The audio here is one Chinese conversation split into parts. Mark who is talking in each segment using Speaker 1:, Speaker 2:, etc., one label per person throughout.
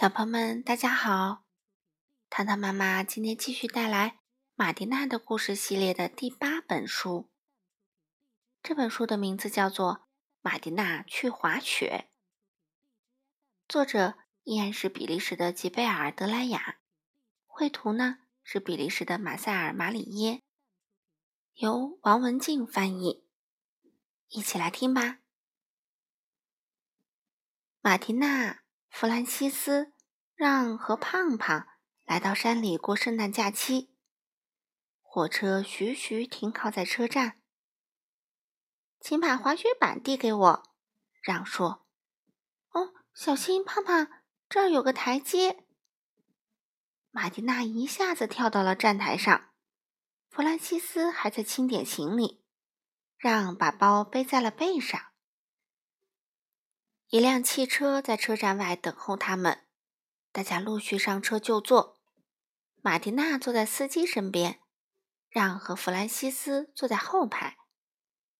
Speaker 1: 小朋友们，大家好！糖糖妈妈今天继续带来马蒂娜的故事系列的第八本书。这本书的名字叫做《马蒂娜去滑雪》，作者依然是比利时的吉贝尔·德莱雅，绘图呢是比利时的马塞尔·马里耶，由王文静翻译。一起来听吧，马蒂娜。弗兰西斯让和胖胖来到山里过圣诞假期。火车徐徐停靠在车站。请把滑雪板递给我，让说。哦，小心，胖胖，这儿有个台阶。马蒂娜一下子跳到了站台上。弗兰西斯还在清点行李，让把包背在了背上。一辆汽车在车站外等候他们，大家陆续上车就坐。马蒂娜坐在司机身边，让和弗兰西斯坐在后排，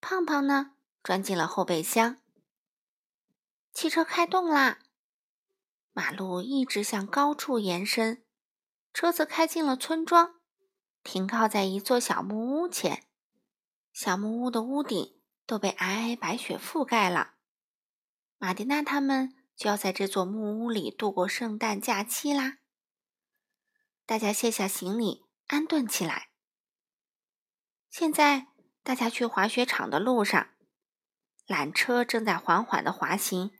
Speaker 1: 胖胖呢钻进了后备箱。汽车开动啦，马路一直向高处延伸，车子开进了村庄，停靠在一座小木屋前。小木屋的屋顶都被皑皑白雪覆盖了。马蒂娜他们就要在这座木屋里度过圣诞假期啦！大家卸下行李，安顿起来。现在，大家去滑雪场的路上，缆车正在缓缓的滑行，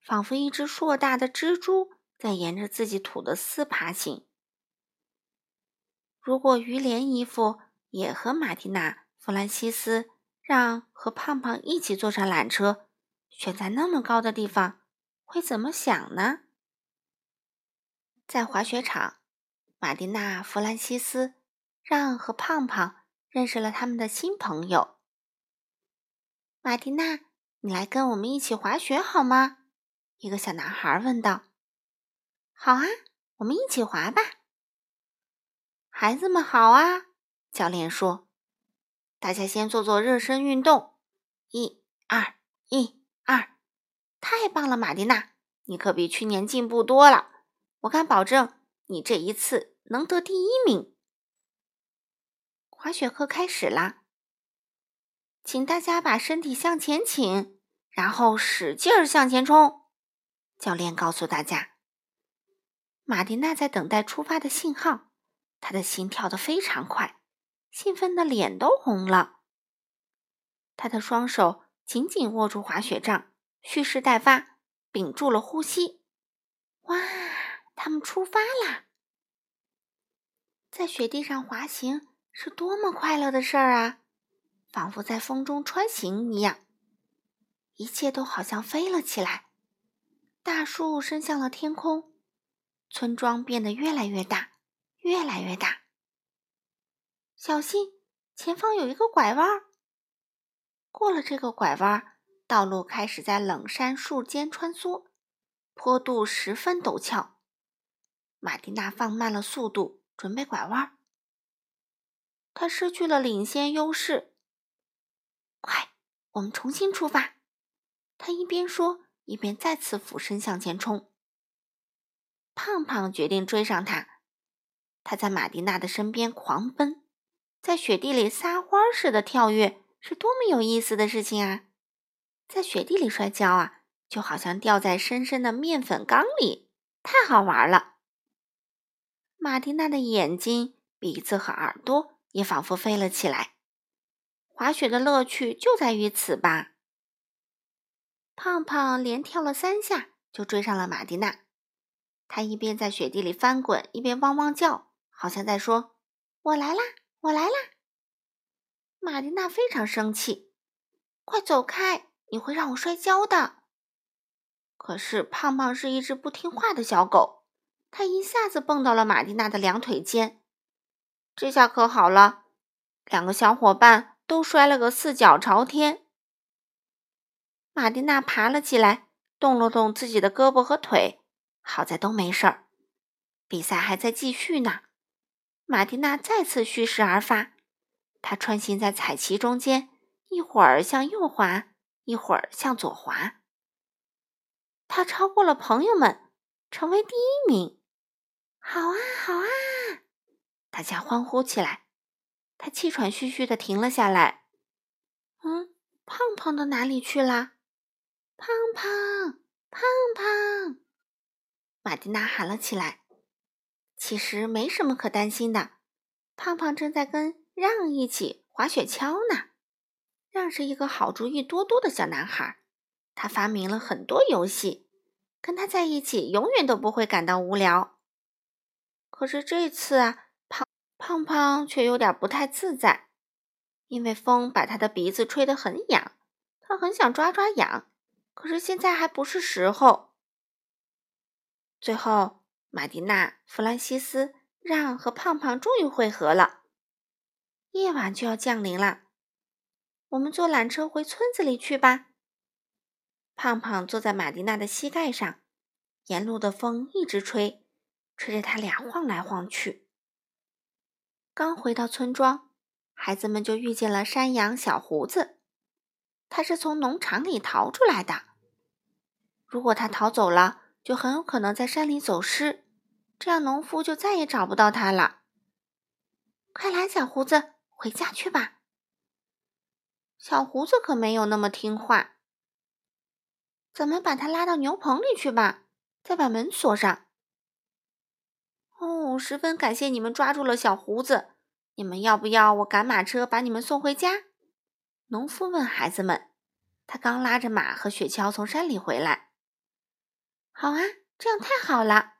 Speaker 1: 仿佛一只硕大的蜘蛛在沿着自己吐的丝爬行。如果于连姨父也和马蒂娜、弗兰西斯让和胖胖一起坐上缆车，悬在那么高的地方，会怎么想呢？在滑雪场，马蒂娜、弗兰西斯、让和胖胖认识了他们的新朋友。马蒂娜，你来跟我们一起滑雪好吗？一个小男孩问道。“好啊，我们一起滑吧。”孩子们好啊！教练说：“大家先做做热身运动，一、二、一。”二，太棒了，马蒂娜，你可比去年进步多了。我敢保证，你这一次能得第一名。滑雪课开始啦，请大家把身体向前倾，然后使劲儿向前冲。教练告诉大家。马蒂娜在等待出发的信号，她的心跳得非常快，兴奋的脸都红了。她的双手。紧紧握住滑雪杖，蓄势待发，屏住了呼吸。哇，他们出发啦！在雪地上滑行是多么快乐的事儿啊，仿佛在风中穿行一样。一切都好像飞了起来，大树伸向了天空，村庄变得越来越大，越来越大。小心，前方有一个拐弯儿。过了这个拐弯，道路开始在冷杉树间穿梭，坡度十分陡峭。马蒂娜放慢了速度，准备拐弯。他失去了领先优势。快，我们重新出发！他一边说，一边再次俯身向前冲。胖胖决定追上他，他在马蒂娜的身边狂奔，在雪地里撒欢似的跳跃。是多么有意思的事情啊！在雪地里摔跤啊，就好像掉在深深的面粉缸里，太好玩了。马蒂娜的眼睛、鼻子和耳朵也仿佛飞了起来。滑雪的乐趣就在于此吧。胖胖连跳了三下，就追上了马蒂娜。他一边在雪地里翻滚，一边汪汪叫，好像在说：“我来啦，我来啦！”玛蒂娜非常生气，快走开！你会让我摔跤的。可是胖胖是一只不听话的小狗，它一下子蹦到了玛蒂娜的两腿间。这下可好了，两个小伙伴都摔了个四脚朝天。玛蒂娜爬了起来，动了动自己的胳膊和腿，好在都没事儿。比赛还在继续呢，玛蒂娜再次蓄势而发。他穿行在彩旗中间，一会儿向右滑，一会儿向左滑。他超过了朋友们，成为第一名。好啊，好啊！大家欢呼起来。他气喘吁吁的停了下来。嗯，胖胖到哪里去啦？胖胖，胖胖！马蒂娜喊了起来。其实没什么可担心的，胖胖正在跟让一起滑雪橇呢。让是一个好主意多多的小男孩，他发明了很多游戏，跟他在一起永远都不会感到无聊。可是这次啊，胖胖胖却有点不太自在，因为风把他的鼻子吹得很痒，他很想抓抓痒，可是现在还不是时候。最后。马蒂娜、弗兰西斯、让和胖胖终于会合了。夜晚就要降临了，我们坐缆车回村子里去吧。胖胖坐在马蒂娜的膝盖上，沿路的风一直吹，吹着他俩晃来晃去。刚回到村庄，孩子们就遇见了山羊小胡子。他是从农场里逃出来的。如果他逃走了，就很有可能在山里走失。这样，农夫就再也找不到他了。快来，小胡子，回家去吧。小胡子可没有那么听话。咱们把他拉到牛棚里去吧，再把门锁上。哦，十分感谢你们抓住了小胡子。你们要不要我赶马车把你们送回家？农夫问孩子们。他刚拉着马和雪橇从山里回来。好啊，这样太好了。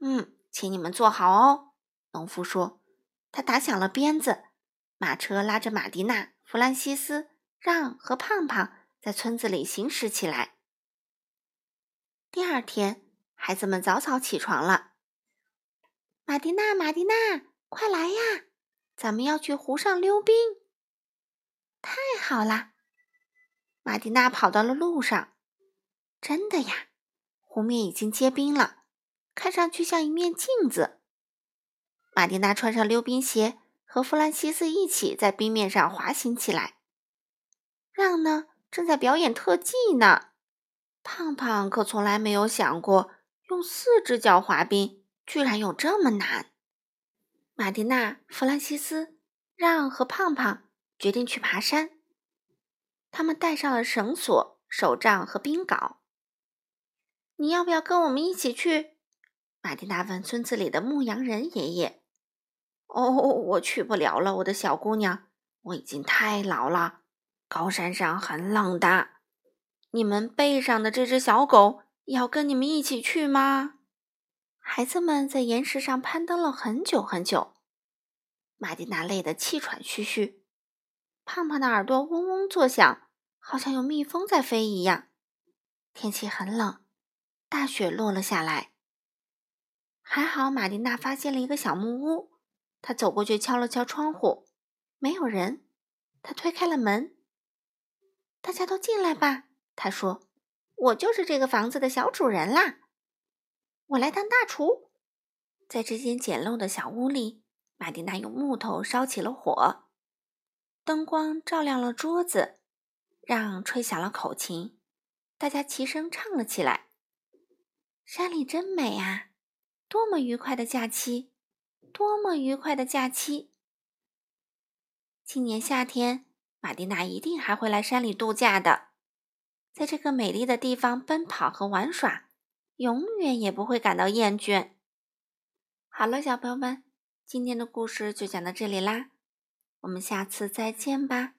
Speaker 1: 嗯，请你们坐好哦。农夫说。他打响了鞭子，马车拉着马蒂娜、弗兰西斯、让和胖胖在村子里行驶起来。第二天，孩子们早早起床了。马蒂娜，马蒂娜，快来呀！咱们要去湖上溜冰。太好了！马蒂娜跑到了路上。真的呀，湖面已经结冰了。看上去像一面镜子。马蒂娜穿上溜冰鞋，和弗兰西斯一起在冰面上滑行起来。让呢，正在表演特技呢。胖胖可从来没有想过，用四只脚滑冰居然有这么难。马蒂娜、弗兰西斯、让和胖胖决定去爬山。他们带上了绳索、手杖和冰镐。你要不要跟我们一起去？马蒂娜问村子里的牧羊人爷爷：“哦，我去不了了，我的小姑娘，我已经太老了。高山上很冷的。你们背上的这只小狗要跟你们一起去吗？”孩子们在岩石上攀登了很久很久，玛蒂娜累得气喘吁吁，胖胖的耳朵嗡嗡作响，好像有蜜蜂在飞一样。天气很冷，大雪落了下来。还好，玛蒂娜发现了一个小木屋。他走过去敲了敲窗户，没有人。他推开了门，大家都进来吧。他说：“我就是这个房子的小主人啦，我来当大厨。”在这间简陋的小屋里，玛蒂娜用木头烧起了火，灯光照亮了桌子，让吹响了口琴，大家齐声唱了起来：“山里真美啊！”多么愉快的假期！多么愉快的假期！今年夏天，玛蒂娜一定还会来山里度假的，在这个美丽的地方奔跑和玩耍，永远也不会感到厌倦。好了，小朋友们，今天的故事就讲到这里啦，我们下次再见吧。